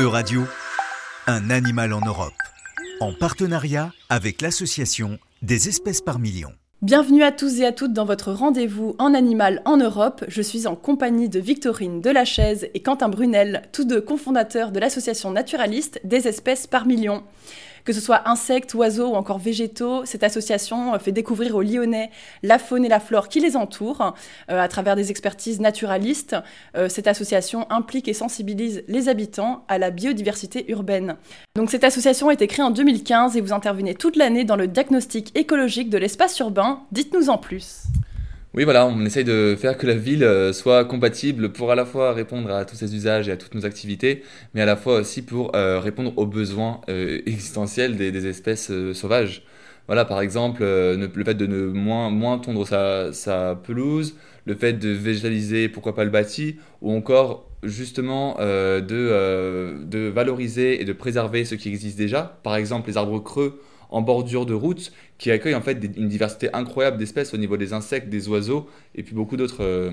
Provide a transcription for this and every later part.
Euradio, un animal en Europe, en partenariat avec l'association des espèces par million. Bienvenue à tous et à toutes dans votre rendez-vous en animal en Europe. Je suis en compagnie de Victorine Delachaise et Quentin Brunel, tous deux cofondateurs de l'association naturaliste des espèces par million. Que ce soit insectes, oiseaux ou encore végétaux, cette association fait découvrir aux Lyonnais la faune et la flore qui les entourent euh, à travers des expertises naturalistes. Euh, cette association implique et sensibilise les habitants à la biodiversité urbaine. Donc cette association a été créée en 2015 et vous intervenez toute l'année dans le diagnostic écologique de l'espace urbain. Dites-nous en plus. Oui, voilà, on essaye de faire que la ville euh, soit compatible pour à la fois répondre à tous ses usages et à toutes nos activités, mais à la fois aussi pour euh, répondre aux besoins euh, existentiels des, espèces sauvages. Voilà, par exemple, le fait de ne moins, tondre sa, sa, pelouse, le fait de végétaliser, pourquoi pas le bâti, ou encore justement de valoriser et de préserver ce qui existe déjà. Par exemple, les arbres creux en bordure de route qui accueille en fait une diversité incroyable d'espèces au niveau des insectes, des oiseaux et puis beaucoup d'autres euh,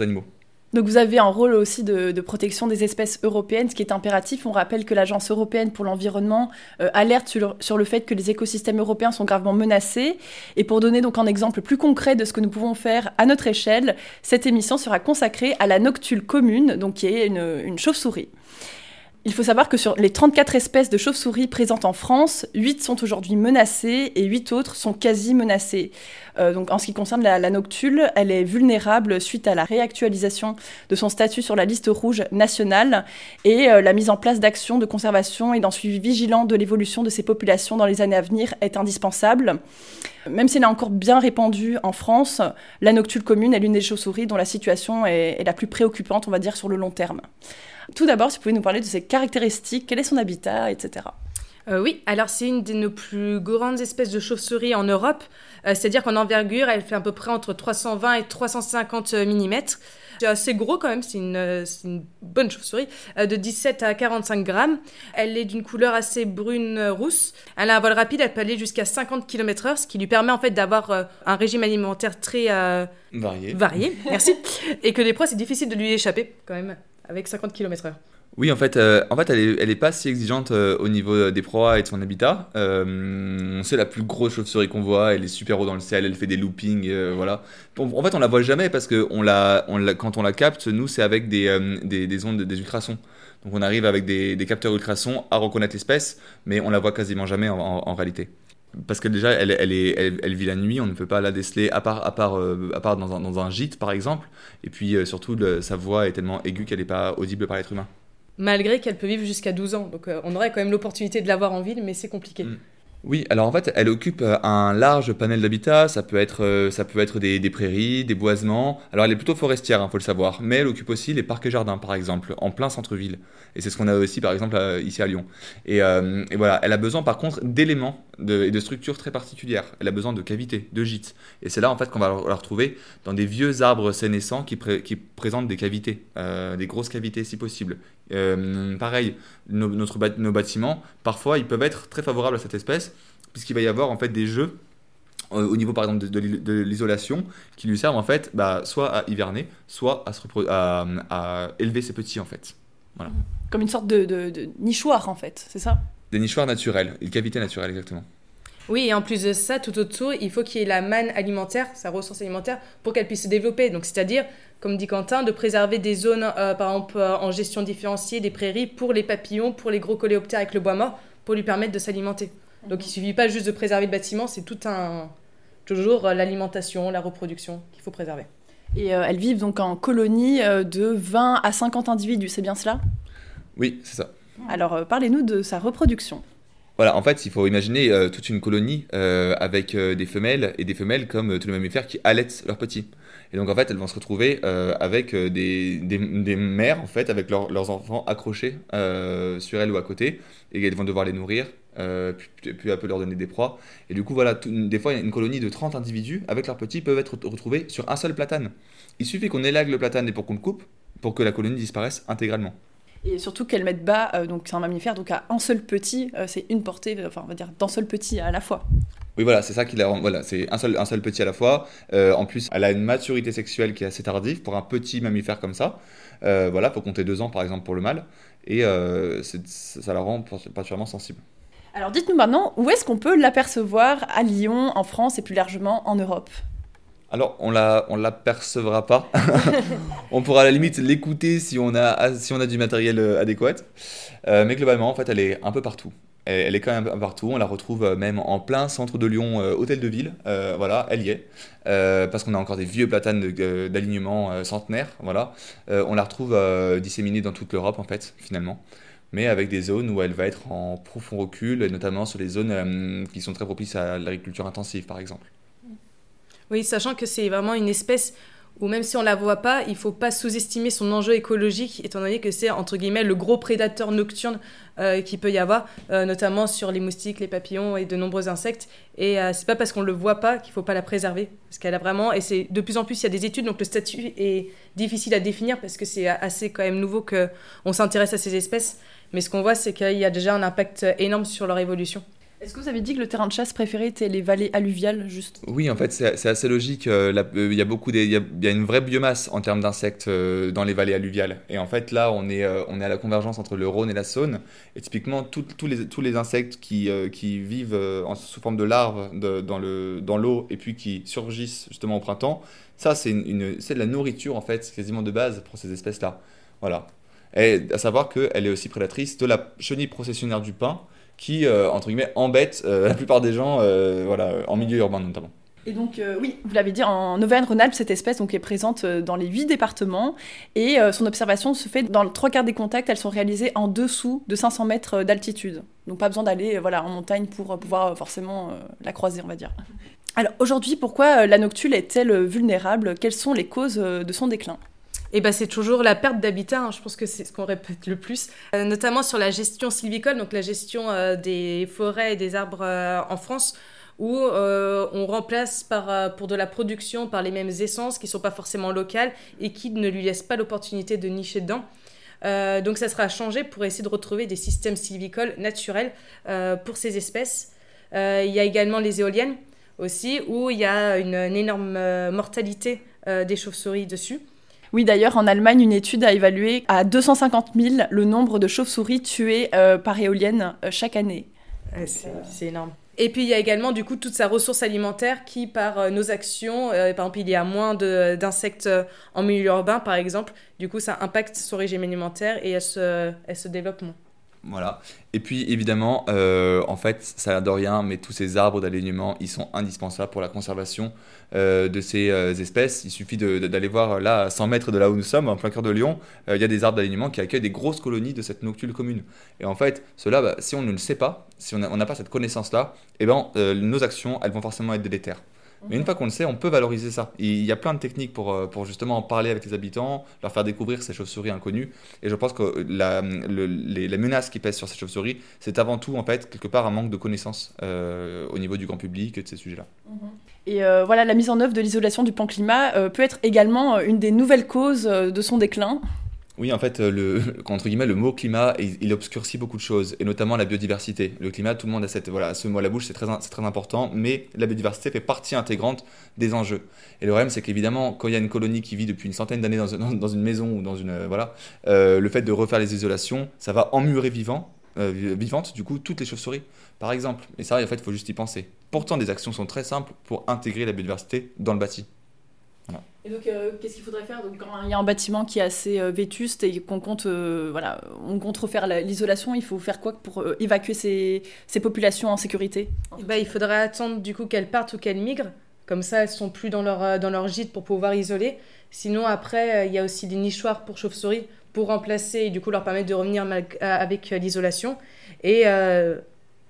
animaux. Donc vous avez un rôle aussi de, protection des espèces européennes, ce qui est impératif. On rappelle que l'Agence européenne pour l'environnement euh, alerte sur, sur, le fait que les écosystèmes européens sont gravement menacés. Et pour donner donc un exemple plus concret de ce que nous pouvons faire à notre échelle, cette émission sera consacrée à la noctule commune, donc qui est une chauve-souris. Il faut savoir que sur les 34 espèces de chauves-souris présentes en France, 8 sont aujourd'hui menacées et 8 autres sont quasi menacées. Euh, donc en ce qui concerne la, noctule, elle est vulnérable suite à la réactualisation de son statut sur la liste rouge nationale et euh, la mise en place d'actions de conservation et d'un suivi vigilant de l'évolution de ces populations dans les années à venir est indispensable. Même si elle est encore bien répandue en France, la noctule commune est l'une des chauves-souris dont la situation est la plus préoccupante, on va dire, sur le long terme. Tout d'abord, si vous pouvez nous parler de ses caractéristiques, quel est son habitat, etc. Euh, oui, alors c'est une de nos plus grandes espèces de chauve-souris en Europe. Euh, c'est-à-dire qu'en envergure, elle fait à peu près entre 320 et 350 mm. C'est assez gros quand même, c'est une, une, bonne chauve-souris, euh, de 17 à 45 grammes. Elle est d'une couleur assez brune-rousse. Elle a un vol rapide, elle peut aller jusqu'à 50 km/h, ce qui lui permet en fait d'avoir un régime alimentaire très varié. varié. Merci. et que des proies, c'est difficile de lui échapper quand même avec 50 km/h. Oui, en fait, euh, en fait elle n'est elle est pas si exigeante euh, au niveau euh, des proies et de son habitat. c'est la plus grosse chauve-souris qu'on voit, elle est super haut dans le ciel, elle fait des loopings, voilà. En, fait, on la voit jamais parce que quand on la capte, nous, c'est avec des, des, des, ondes, des ultrasons. Donc on arrive avec des, capteurs ultrasons à reconnaître l'espèce, mais on la voit quasiment jamais en, réalité parce que déjà, elle, est, vit la nuit, on ne peut pas la déceler à part, dans, un, gîte, par exemple. Et puis, surtout, sa voix est tellement aiguë qu'elle n'est pas audible par l'être humain. Malgré qu'elle peut vivre jusqu'à 12 ans. Donc, euh, on aurait quand même l'opportunité de l'avoir en ville, mais c'est compliqué. Mm. Oui, alors en fait, elle occupe euh, un large panel d'habitat. Ça peut être, euh, ça peut être des, prairies, des boisements. Alors elle est plutôt forestière, il hein, faut le savoir. Mais elle occupe aussi les parcs et jardins, par exemple, en plein centre-ville. Et c'est ce qu'on a aussi, par exemple, ici à Lyon. Et, voilà, elle a besoin, par contre, d'éléments et de structures très particulières. Elle a besoin de cavités, de gîtes. Et c'est là, en fait, qu'on va la retrouver dans des vieux arbres sénescents qui présentent des cavités, des grosses cavités si possible. Pareil, nos, notre, nos bâtiments, parfois, ils peuvent être très favorables à cette espèce puisqu'il va y avoir en fait des jeux euh, au niveau par exemple de, l'isolation qui lui servent en fait bah, soit à hiverner, soit à, se à, élever ses petits en fait. Voilà. Comme une sorte de, nichoir en fait, c'est ça? Des nichoirs naturels, une cavité naturelle exactement. Oui, et en plus de ça, tout autour, il faut qu'il y ait la manne alimentaire, sa ressource alimentaire, pour qu'elle puisse se développer. Donc, c'est-à-dire, comme dit Quentin, de préserver des zones, euh, par exemple, euh, en gestion différenciée, des prairies pour les papillons, pour les gros coléoptères avec le bois mort, pour lui permettre de s'alimenter. Donc il suffit pas juste de préserver le bâtiment, c'est tout un toujours euh, l'alimentation, la reproduction qu'il faut préserver. Et euh, elles vivent donc en colonie euh, de 20 à 50 individus, c'est bien cela? Oui, c'est ça. Alors parlez-nous de sa reproduction. Voilà, en fait, il faut imaginer toute une colonie avec des femelles et des femelles comme tous les mammifères qui allaitent leurs petits. Et donc en fait, elles vont se retrouver avec des, des, mères en fait avec leurs enfants accrochés sur elles ou à côté et elles vont devoir les nourrir euh, puis, puis, un peu leur donner des proies. Et du coup, voilà, des fois, une colonie de 30 individus avec leurs petits peuvent être retrouvés sur un seul platane. Il suffit qu'on élague le platane et pour qu'on le coupe, pour que la colonie disparaisse intégralement. Et surtout qu'elle mette bas, euh, donc c'est un mammifère, donc à un seul petit, euh, c'est une portée, enfin on va dire d'un seul petit à la fois. Oui, voilà, c'est ça qui la rend. Voilà, c'est un seul, un seul petit à la fois. Euh, en plus, elle a une maturité sexuelle qui est assez tardive pour un petit mammifère comme ça. Euh, voilà, faut compter deux ans par exemple pour le mâle. Et euh, ça la rend particulièrement sensible. Alors dites-nous maintenant, où est-ce qu'on peut l'apercevoir à Lyon, en France et plus largement en Europe? Alors, on la, on l'apercevra pas. on pourra à la limite l'écouter si on a, si on a du matériel adéquat. mais globalement, en fait, elle est un peu partout elle, est quand même partout. On la retrouve euh, même en plein centre de Lyon, euh, hôtel de ville. Euh, voilà, elle y est. parce qu'on a encore des vieux platanes d'alignement centenaire. Voilà. on la retrouve disséminée dans toute l'Europe, en fait, finalement. Mais avec des zones où elle va être en profond recul, notamment sur les zones qui sont très propices à l'agriculture intensive, par exemple. Oui, sachant que c'est vraiment une espèce ou même si on la voit pas, il faut pas sous-estimer son enjeu écologique, étant donné que c'est entre guillemets le gros prédateur nocturne euh, qui peut y avoir, euh, notamment sur les moustiques, les papillons et de nombreux insectes. Et euh, c'est pas parce qu'on le voit pas qu'il faut pas la préserver, parce qu'elle a vraiment, et c'est de plus en plus il y a des études, donc le statut est difficile à définir parce que c'est assez quand même nouveau que on s'intéresse à ces espèces. Mais ce qu'on voit, c'est qu'il y a déjà un impact énorme sur leur évolution. Est-ce que vous avez dit que le terrain de chasse préféré était les vallées alluviales, juste? Oui, en fait, c'est assez logique. Euh, euh, il y a beaucoup, il y, a une vraie biomasse en termes d'insectes euh, dans les vallées alluviales. Et en fait, là, on est, on est à la convergence entre le Rhône et la Saône. Et typiquement, tous les, tous les insectes qui, qui vivent en, sous forme de larves dans l'eau dans et puis qui surgissent justement au printemps, ça, c'est une, de la nourriture, en fait, quasiment de base pour ces espèces-là. Voilà. Et à savoir qu'elle est aussi prédatrice de la chenille processionnaire du pin qui, euh, entre guillemets, embête euh, la plupart des gens euh, voilà, en milieu urbain notamment. Et donc, oui, vous l'avez dit, en Auvergne-Rhône-Alpes, cette espèce donc, est présente dans les huit départements et son observation se fait dans trois quarts des contacts, elles sont réalisées en dessous de 500 mètres d'altitude. Donc, pas besoin d'aller voilà, en montagne pour pouvoir forcément la croiser, on va dire. Alors, aujourd'hui, pourquoi la noctule est-elle vulnérable? Quelles sont les causes de son déclin? Et ben, c'est toujours la perte d'habitat, hein. je pense que c'est ce qu'on répète le plus, euh, notamment sur la gestion sylvicole, donc la gestion euh, des forêts et des arbres euh, en France, où on remplace par, pour de la production par les mêmes essences qui ne sont pas forcément locales et qui ne lui laissent pas l'opportunité de nicher dedans. donc ça sera changé pour essayer de retrouver des systèmes sylvicoles naturels pour ces espèces. il y a également les éoliennes aussi, où il y a une énorme mortalité des chauves-souris dessus. Oui, d'ailleurs, en Allemagne, une étude a évalué à 250 000 le nombre de chauves-souris tuées euh, par éolienne euh, chaque année. c'est énorme. Et puis il y a également du coup toute sa ressource alimentaire qui, par euh, nos actions, par exemple il y a moins d'insectes en milieu urbain par exemple, du coup ça impacte son régime alimentaire et elle se, elle se développe moins. Voilà. Et puis évidemment, euh, en fait, ça de rien, mais tous ces arbres d'alignement, ils sont indispensables pour la conservation euh, de ces euh, espèces. Il suffit d'aller voir là, à 100 mètres de là où nous sommes, en plein cœur de Lyon, il y a des arbres d'alignement qui accueillent des grosses colonies de cette noctule commune. Et en fait, cela, bah, si on ne le sait pas, si on n'a pas cette connaissance-là, eh ben, nos actions, elles vont forcément être délétères. Mais une fois qu'on le sait, on peut valoriser ça. il y a plein de techniques pour, euh, pour justement en parler avec les habitants, leur faire découvrir ces chauves-souris inconnues. Et je pense que la, les, menaces qui pèsent sur ces chauves-souris, c'est avant tout, en fait, quelque part, un manque de connaissances euh, au niveau du grand public et de ces sujets-là. Mhm. Et euh, voilà, la mise en œuvre de l'isolation du pan climat peut être également une des nouvelles causes de son déclin. Oui, en fait, le, entre guillemets, le mot climat, il, obscurcit beaucoup de choses, et notamment la biodiversité. Le climat, tout le monde a cette, voilà, ce mot à la bouche, c'est très, très important, mais la biodiversité fait partie intégrante des enjeux. Et le problème, c'est qu'évidemment, quand il y a une colonie qui vit depuis une centaine d'années dans, dans, une maison ou dans une... Euh, voilà, euh, le fait de refaire les isolations, ça va emmurer vivant, euh, vivante, du coup, toutes les chauves-souris, par exemple. Et ça, en fait, il faut juste y penser. Pourtant, des actions sont très simples pour intégrer la biodiversité dans le bâti. Et donc, euh, qu'est-ce qu'il faudrait faire? Donc, Quand il y a un bâtiment qui est assez euh, vétuste et qu'on compte, euh, voilà, on compte refaire l'isolation, il faut faire quoi pour évacuer ces, ces, populations en sécurité? Bah, Il faudrait attendre du coup qu'elles partent ou qu'elles migrent. Comme ça, elles sont plus dans leur, dans leur gîte pour pouvoir isoler. Sinon, après, il y a aussi des nichoirs pour chauves-souris pour remplacer et du coup leur permettre de revenir avec l'isolation. Et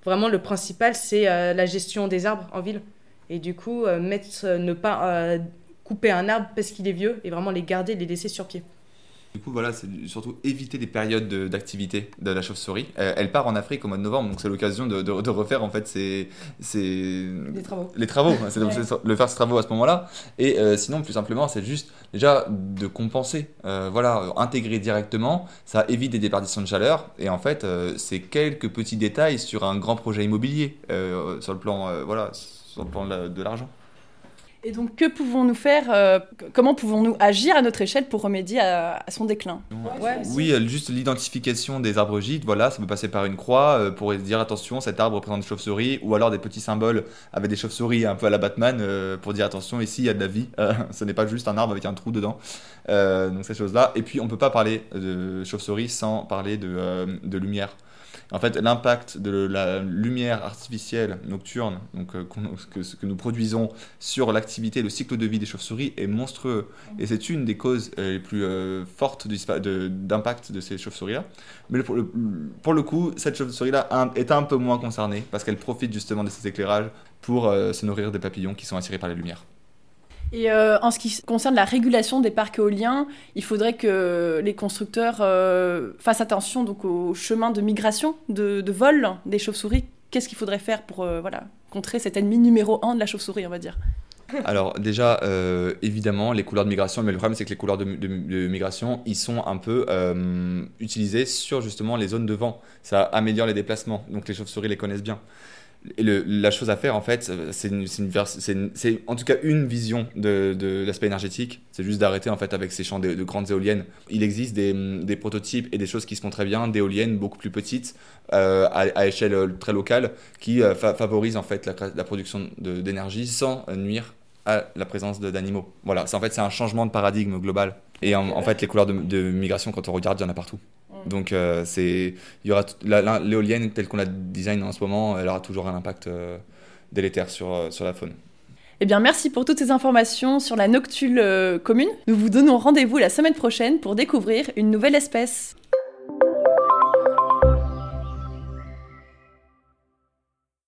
vraiment, le principal, c'est la gestion des arbres en ville. Et du coup, mettre, ne pas couper un arbre parce qu'il est vieux et vraiment les garder, les laisser sur pied. Du coup, voilà, c'est surtout éviter des périodes d'activité de, la chauve-souris. Elle, part en Afrique au mois de novembre, donc c'est l'occasion de, de, refaire en fait ses, les travaux. Les travaux, c'est le faire ces travaux à ce moment-là. Et euh, sinon, plus simplement, c'est juste déjà de compenser, euh, voilà, intégrer directement. Ça évite des déperditions de chaleur. Et en fait, euh, c'est quelques petits détails sur un grand projet immobilier sur le plan, voilà sur le plan de l'argent. Et donc, que pouvons-nous faire euh, Comment pouvons-nous agir à notre échelle pour remédier à, son déclin? Oui, euh, juste l'identification des arbres gîtes, voilà, ça peut passer par une croix euh, pour dire attention, cet arbre représente des chauves-souris, ou alors des petits symboles avec des chauves-souris un peu à la Batman pour dire attention, ici il y a de la vie, ce n'est pas juste un arbre avec un trou dedans. donc, ces choses-là. Et puis, on ne peut pas parler de chauves-souris sans parler de lumière. En fait, l'impact de la lumière artificielle nocturne donc, euh, que, que, nous produisons sur l'activité, le cycle de vie des chauves-souris est monstrueux. Et c'est une des causes euh, les plus euh, fortes d'impact de, ces chauves-souris-là. Mais pour le, pour le, coup, cette chauve-souris-là est un peu moins concernée parce qu'elle profite justement de ces éclairages pour se nourrir des papillons qui sont attirés par la lumière. Et euh, en ce qui concerne la régulation des parcs éoliens, il faudrait que les constructeurs euh, fassent attention donc au chemin de migration, de, vol des chauves-souris. Qu'est-ce qu'il faudrait faire pour euh, voilà, contrer cet ennemi numéro un de la chauve-souris, on va dire? Alors déjà, évidemment, les couleurs de migration, mais le problème c'est que les couleurs de, migration, ils sont un peu utilisés sur justement les zones de vent. Ça améliore les déplacements, donc les chauves-souris les connaissent bien. Et la chose à faire, en fait, c'est en tout cas une vision de, l'aspect énergétique. C'est juste d'arrêter en fait avec ces champs de, grandes éoliennes. Il existe des, prototypes et des choses qui se font très bien, d'éoliennes beaucoup plus petites euh, à, échelle euh, très locale, qui euh, favorisent en fait la, production d'énergie sans nuire à la présence d'animaux. Voilà, en fait c'est un changement de paradigme global. Et en, fait, les couleurs de migration, quand on regarde, il y en a partout. Donc euh, c'est il y aura l'éolienne telle qu'on la design en ce moment, elle aura toujours un impact euh, délétère sur, euh, sur la faune. Eh bien, merci pour toutes ces informations sur la noctule commune. Nous vous donnons rendez-vous la semaine prochaine pour découvrir une nouvelle espèce.